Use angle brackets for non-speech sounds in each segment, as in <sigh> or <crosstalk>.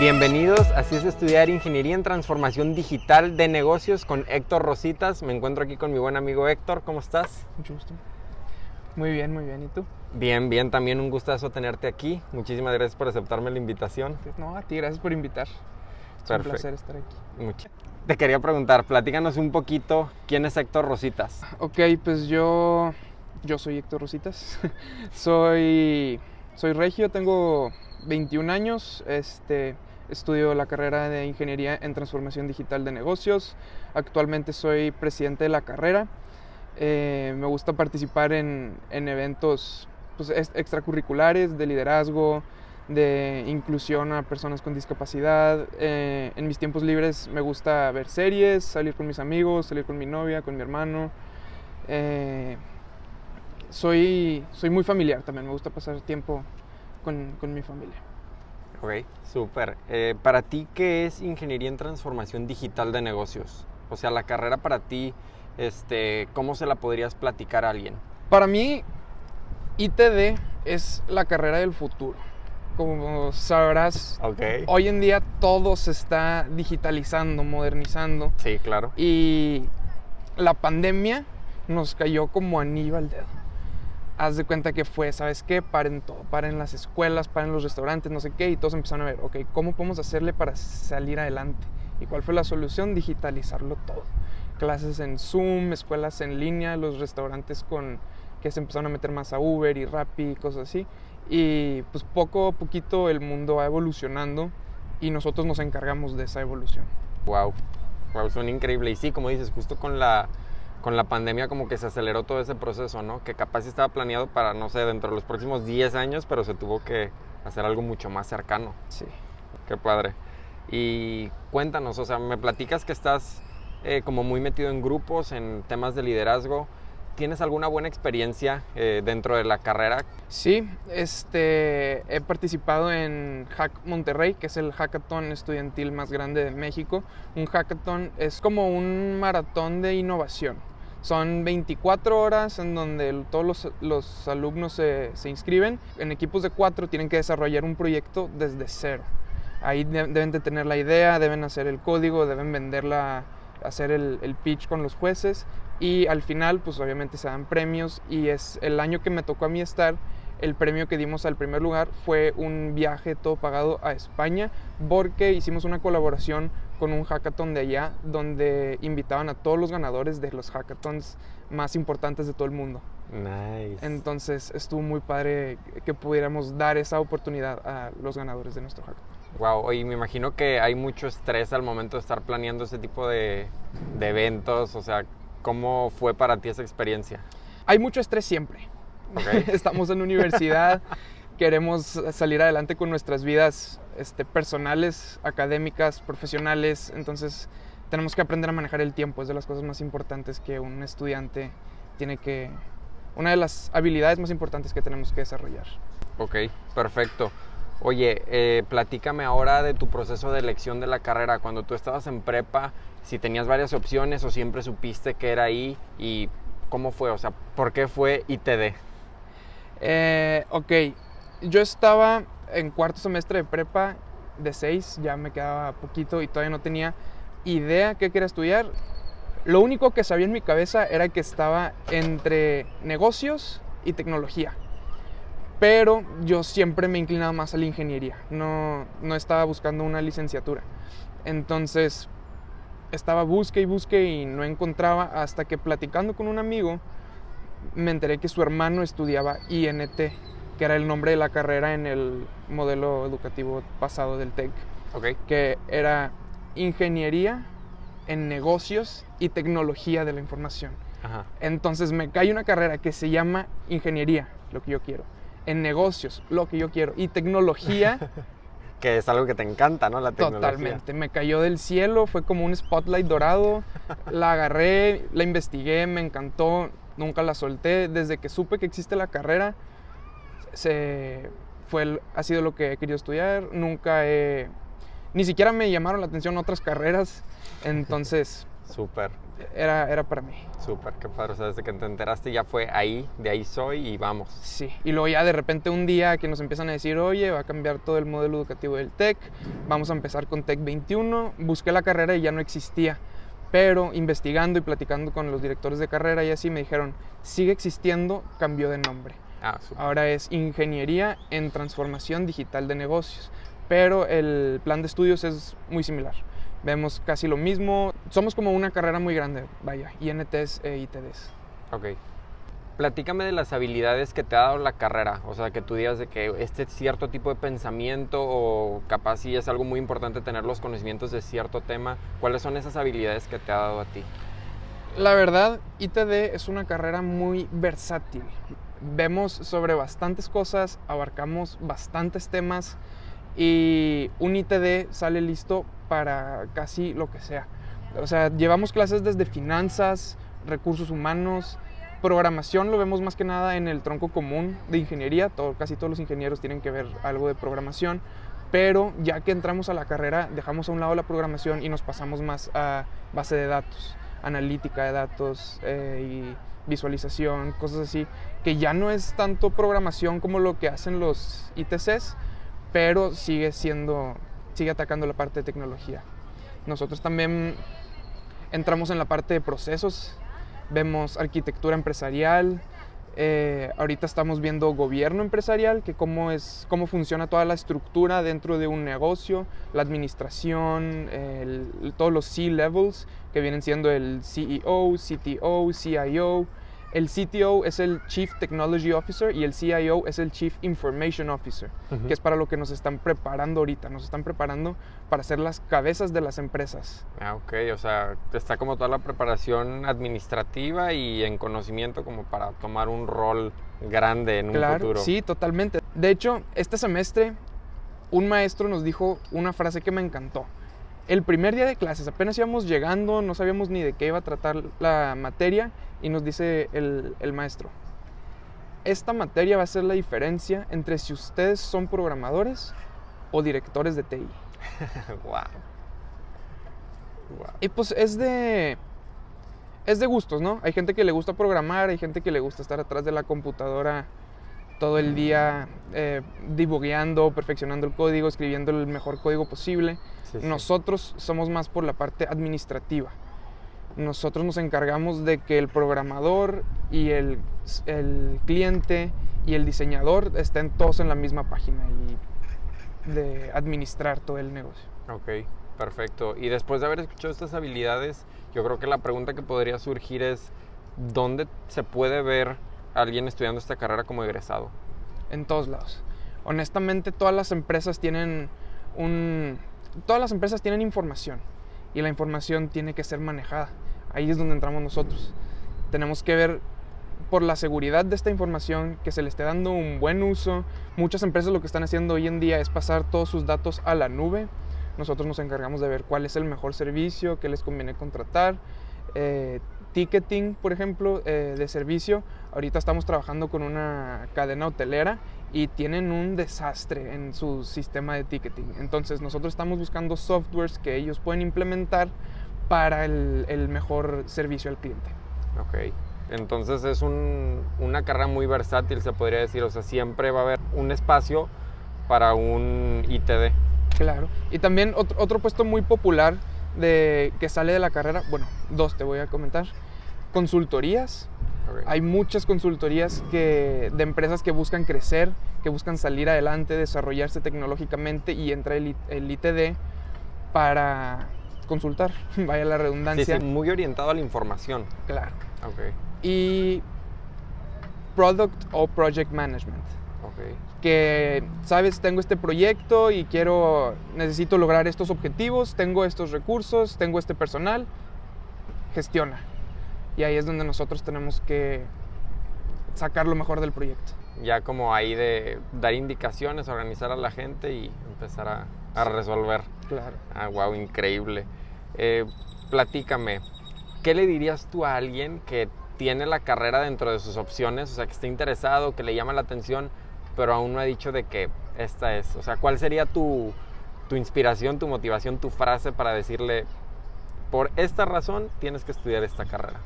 Bienvenidos, así es estudiar Ingeniería en Transformación Digital de Negocios con Héctor Rositas. Me encuentro aquí con mi buen amigo Héctor, ¿cómo estás? Mucho gusto. Muy bien, muy bien. ¿Y tú? Bien, bien, también un gustazo tenerte aquí. Muchísimas gracias por aceptarme la invitación. No, a ti, gracias por invitar. Es un placer estar aquí. Mucho. Te quería preguntar, platícanos un poquito, ¿quién es Héctor Rositas? Ok, pues yo, yo soy Héctor Rositas. <laughs> soy, soy regio, tengo 21 años. Este, estudio la carrera de Ingeniería en Transformación Digital de Negocios. Actualmente soy presidente de la carrera. Eh, me gusta participar en, en eventos pues, ex- extracurriculares de liderazgo, de inclusión a personas con discapacidad. Eh, en mis tiempos libres me gusta ver series, salir con mis amigos, salir con mi novia, con mi hermano. Eh, soy, soy muy familiar también, me gusta pasar tiempo con mi familia. Ok, súper. Eh, para ti, ¿qué es Ingeniería en Transformación Digital de Negocios? O sea, la carrera para ti, este, ¿cómo se la podrías platicar a alguien? Para mí, ITD es la carrera del futuro. Como sabrás, hoy en día todo se está digitalizando, modernizando. Sí, claro. Y la pandemia nos cayó como anillo al dedo. Haz de cuenta que fue, ¿sabes qué? Paren todo, paren las escuelas, paren los restaurantes, no sé qué, y todos empezaron a ver, ok, ¿cómo podemos hacerle para salir adelante? ¿Y cuál fue la solución? Digitalizarlo todo. Clases en Zoom, escuelas en línea, los restaurantes con que se empezaron a meter más a Uber y Rappi y cosas así. Y pues poco a poquito el mundo va evolucionando y nosotros nos encargamos de esa evolución. Wow. Wow, suena increíble. Y sí, como dices, justo con la, con la pandemia como que se aceleró todo ese proceso, ¿no? Que capaz estaba planeado para, no sé, dentro de los próximos 10 años, pero se tuvo que hacer algo mucho más cercano. Sí. Qué padre. Y cuéntanos, o sea, me platicas que estás eh, como muy metido en grupos, en temas de liderazgo. ¿Tienes alguna buena experiencia eh, dentro de la carrera? Sí, este, he participado en Hack Monterrey, que es el hackathon estudiantil más grande de México. Un hackathon es como un maratón de innovación. Son 24 horas en donde todos los, los alumnos se, se inscriben. En equipos de cuatro tienen que desarrollar un proyecto desde cero. Ahí de- deben de tener la idea, deben hacer el código, deben venderla, hacer el, el pitch con los jueces y al final pues obviamente se dan premios y es el año que me tocó a mí estar el premio que dimos al primer lugar fue un viaje todo pagado a España porque hicimos una colaboración con un hackathon de allá donde invitaban a todos los ganadores de los hackathons más importantes de todo el mundo. Nice. Entonces estuvo muy padre que pudiéramos dar esa oportunidad a los ganadores de nuestro hackathon. Wow, oye, me imagino que hay mucho estrés al momento de estar planeando ese tipo de, de eventos. O sea, ¿cómo fue para ti esa experiencia? Hay mucho estrés siempre. Ok. <laughs> Estamos en universidad, <laughs> queremos salir adelante con nuestras vidas este, personales, académicas, profesionales, entonces tenemos que aprender a manejar el tiempo, es de las cosas más importantes que un estudiante tiene que, una de las habilidades más importantes que tenemos que desarrollar. Ok, perfecto. Oye, eh, platícame ahora de tu proceso de elección de la carrera. Cuando tú estabas en prepa, si tenías varias opciones o siempre supiste que era ahí y cómo fue, o sea, ¿por qué fue ITD? Eh, ok, yo estaba en cuarto semestre de prepa de seis, ya me quedaba poquito y todavía no tenía idea qué quería estudiar. Lo único que sabía en mi cabeza era que estaba entre negocios y tecnología. Pero yo siempre me inclinaba más a la ingeniería, no, no estaba buscando una licenciatura. Entonces estaba busque y busque y no encontraba hasta que platicando con un amigo me enteré que su hermano estudiaba INT, que era el nombre de la carrera en el modelo educativo pasado del TEC, Ok, que era Ingeniería en Negocios y Tecnología de la Información. ajá. Entonces me cae una carrera que se llama Ingeniería, lo que yo quiero, en Negocios, lo que yo quiero, y Tecnología, <laughs> Que es algo que te encanta, ¿no? La tecnología. totalmente. Me cayó del cielo, fue como un spotlight dorado, <laughs> la agarré, la investigué, me encantó, nunca la solté. Desde que supe que existe la carrera, se, fue, el- ha sido lo que he querido estudiar. Nunca he, ni siquiera me llamaron la atención otras carreras. <laughs> Entonces, Súper, Era, era para mí. súper, qué padre. O sea, desde que te enteraste ya fue ahí, de ahí soy y vamos. Sí, y luego ya de repente un día que nos empiezan a decir, oye, va a cambiar todo el modelo educativo del TEC, vamos a empezar con TEC 21, busqué la carrera y ya no existía, pero investigando y platicando con los directores de carrera y así me dijeron, sigue existiendo, cambió de nombre. Ah. Ahora es Ingeniería en Transformación Digital de Negocios, pero el plan de estudios es muy similar. Vemos casi lo mismo, somos como una carrera muy grande, vaya, INTs e ITDs. Ok. Platícame de las habilidades que te ha dado la carrera. O sea, que tú digas de que este cierto tipo de pensamiento o capaz sí es algo muy importante tener los conocimientos de cierto tema. ¿Cuáles son esas habilidades que te ha dado a ti? La verdad, ITD es una carrera muy versátil. Vemos sobre bastantes cosas, abarcamos bastantes temas y un ITD sale listo para casi lo que sea. O sea, llevamos clases desde finanzas, recursos humanos, programación lo vemos más que nada en el tronco común de ingeniería, todo, casi todos los ingenieros tienen que ver algo de programación, pero ya que entramos a la carrera dejamos a un lado la programación y nos pasamos más a base de datos, analítica de datos eh, y visualización, cosas así, que ya no es tanto programación como lo que hacen los ITCs, pero sigue siendo, sigue atacando la parte de tecnología. Nosotros también entramos en la parte de procesos, vemos arquitectura empresarial, eh, ahorita estamos viendo gobierno empresarial, que cómo, es, cómo funciona toda la estructura dentro de un negocio, la administración, todos los C-levels, que vienen siendo el CEO, CTO, CIO. El CTO es el Chief Technology Officer y el CIO es el Chief Information Officer, Ujú. que es para lo que nos están preparando ahorita. Nos están preparando para ser las cabezas de las empresas. Ah, ok. O sea, está como toda la preparación administrativa y en conocimiento como para tomar un rol grande en un Claro, futuro. sí, totalmente. De hecho, este semestre un maestro nos dijo una frase que me encantó. El primer día de clases, apenas íbamos llegando, no sabíamos ni de qué iba a tratar la materia y nos dice el, el maestro, esta materia va a ser la diferencia entre si ustedes son programadores o directores de TI. wow. Wow. Y pues es de. Es de gustos, ¿no? Hay gente que le gusta programar, hay gente que le gusta estar atrás de la computadora todo el día eh, dibugueando, perfeccionando el código, escribiendo el mejor código posible. Sí, sí. Nosotros somos más por la parte administrativa. Nosotros nos encargamos de que el programador y el, el cliente y el diseñador estén todos en la misma página y de administrar todo el negocio. Ok, perfecto. Y después de haber escuchado estas habilidades, yo creo que la pregunta que podría surgir es, ¿dónde se puede ver alguien estudiando esta carrera como egresado? en todos lados. Honestamente, todas las empresas tienen un todas las empresas tienen información y la información tiene que ser manejada. Ahí es donde entramos nosotros. Tenemos que ver por la seguridad de esta información que se le esté dando un buen uso. Muchas empresas lo que están haciendo hoy en día es pasar todos sus datos a la nube. Nosotros nos encargamos de ver cuál es el mejor servicio, qué les conviene contratar. Eh, ticketing, por ejemplo, eh, de servicio. Ahorita estamos trabajando con una cadena hotelera y tienen un desastre en su sistema de ticketing. Entonces nosotros estamos buscando softwares que ellos pueden implementar para el, el mejor servicio al cliente. Ok. Entonces es un- una carrera muy versátil, se podría decir. O sea, siempre va a haber un espacio para un ITD. Claro. Y también otro, otro puesto muy popular de, que sale de la carrera, bueno, dos te voy a comentar. Consultorías. Hay muchas consultorías que, de empresas que buscan crecer, que buscan salir adelante, desarrollarse tecnológicamente y entra el, el ITD para consultar, <laughs> vaya la redundancia. sí, muy orientado a la información. Claro. Ok, Y Product o Project Management. Que sabes tengo este proyecto y quiero necesito lograr estos objetivos tengo estos recursos tengo este personal gestiona. Y ahí es donde nosotros tenemos que sacar lo mejor del proyecto. Ya como ahí de dar indicaciones, organizar a la gente y empezar a, a resolver. claro. Ah, wow, increíble. Eh, platícame, ¿qué le dirías tú a alguien que tiene la carrera dentro de sus opciones, o sea, que está interesado, que le llama la atención, pero aún no ha dicho de que esta es? O sea, ¿cuál sería tu, tu inspiración, tu motivación, tu frase para decirle, por esta razón tienes que estudiar esta carrera.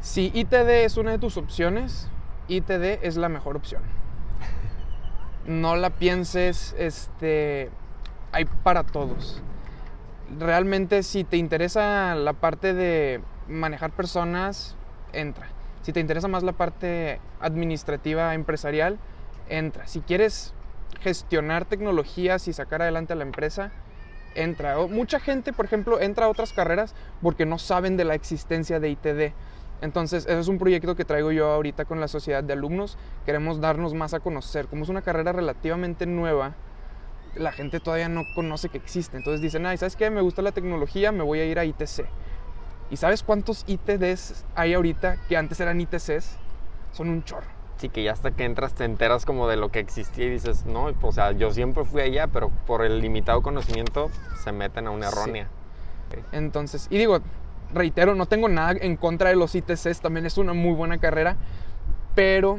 Si ITD es una de tus opciones, ITD es la mejor opción. <laughs> No la pienses, este, hay para todos. Realmente si te interesa la parte de manejar personas, entra. Si te interesa más la parte administrativa empresarial, entra. Si quieres gestionar tecnologías y sacar adelante a la empresa, entra. mucha gente, por ejemplo, entra a otras carreras porque no saben de la existencia de ITD. Entonces, ese es un proyecto que traigo yo ahorita con la sociedad de alumnos. Queremos darnos más a conocer. Como es una carrera relativamente nueva, la gente todavía no conoce que existe. Entonces dicen, ay, ¿sabes qué? Me gusta la tecnología, me voy a ir a ITC. ¿Y sabes cuántos ITDs hay ahorita que antes eran ITCs? Son un chorro. Sí, que ya hasta que entras te enteras como de lo que existía y dices, no, o sea, yo siempre fui allá, pero por el limitado conocimiento se meten a una errónea. Entonces, y digo, reitero, no tengo nada en contra de los ITCs, también es una muy buena carrera, pero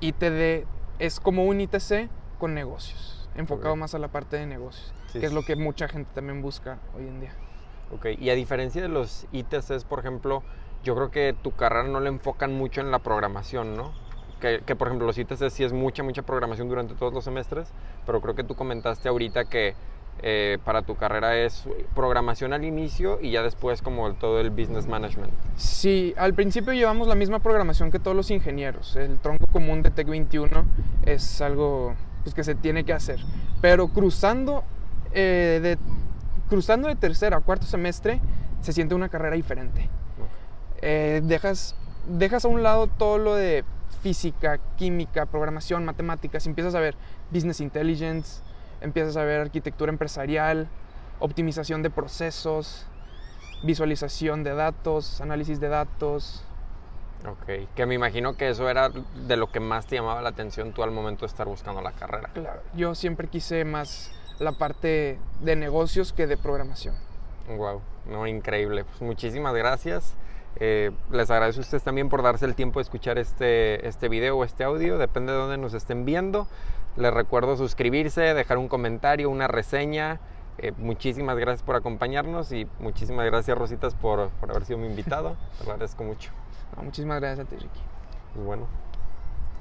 ITD es como un ITC con negocios, enfocado más a la parte de negocios, que es lo que mucha gente también busca hoy en día. Ok, y a diferencia de los ITCs, por ejemplo, yo creo que tu carrera no le enfocan mucho en la programación, ¿no? Que, por ejemplo los ITCs sí es mucha, mucha programación durante todos los semestres, pero creo que tú comentaste ahorita que eh, para tu carrera es programación al inicio y ya después como todo el business management. Sí, al principio llevamos la misma programación que todos los ingenieros. El tronco común de Tech 21 es algo pues, que se tiene que hacer. Pero cruzando eh, de cruzando de tercero a cuarto semestre, se siente una carrera diferente. Eh, dejas, dejas a un lado todo lo de física, química, programación, matemáticas, empiezas a ver business intelligence, empiezas a ver arquitectura empresarial, optimización de procesos, visualización de datos, análisis de datos. Ok, que me imagino que eso era de lo que más te llamaba la atención tú al momento de estar buscando la carrera. Claro, yo siempre quise más la parte de negocios que de programación. Wow, no, increíble. Pues muchísimas gracias. Eh, les agradezco a ustedes también por darse el tiempo de escuchar este, este video o este audio, depende de dónde nos estén viendo. Les recuerdo suscribirse, dejar un comentario, una reseña. Eh, muchísimas gracias por acompañarnos y muchísimas gracias Rositas por, por haber sido mi invitado. Te lo agradezco mucho. muchísimas gracias a ti, Ricky. Y bueno,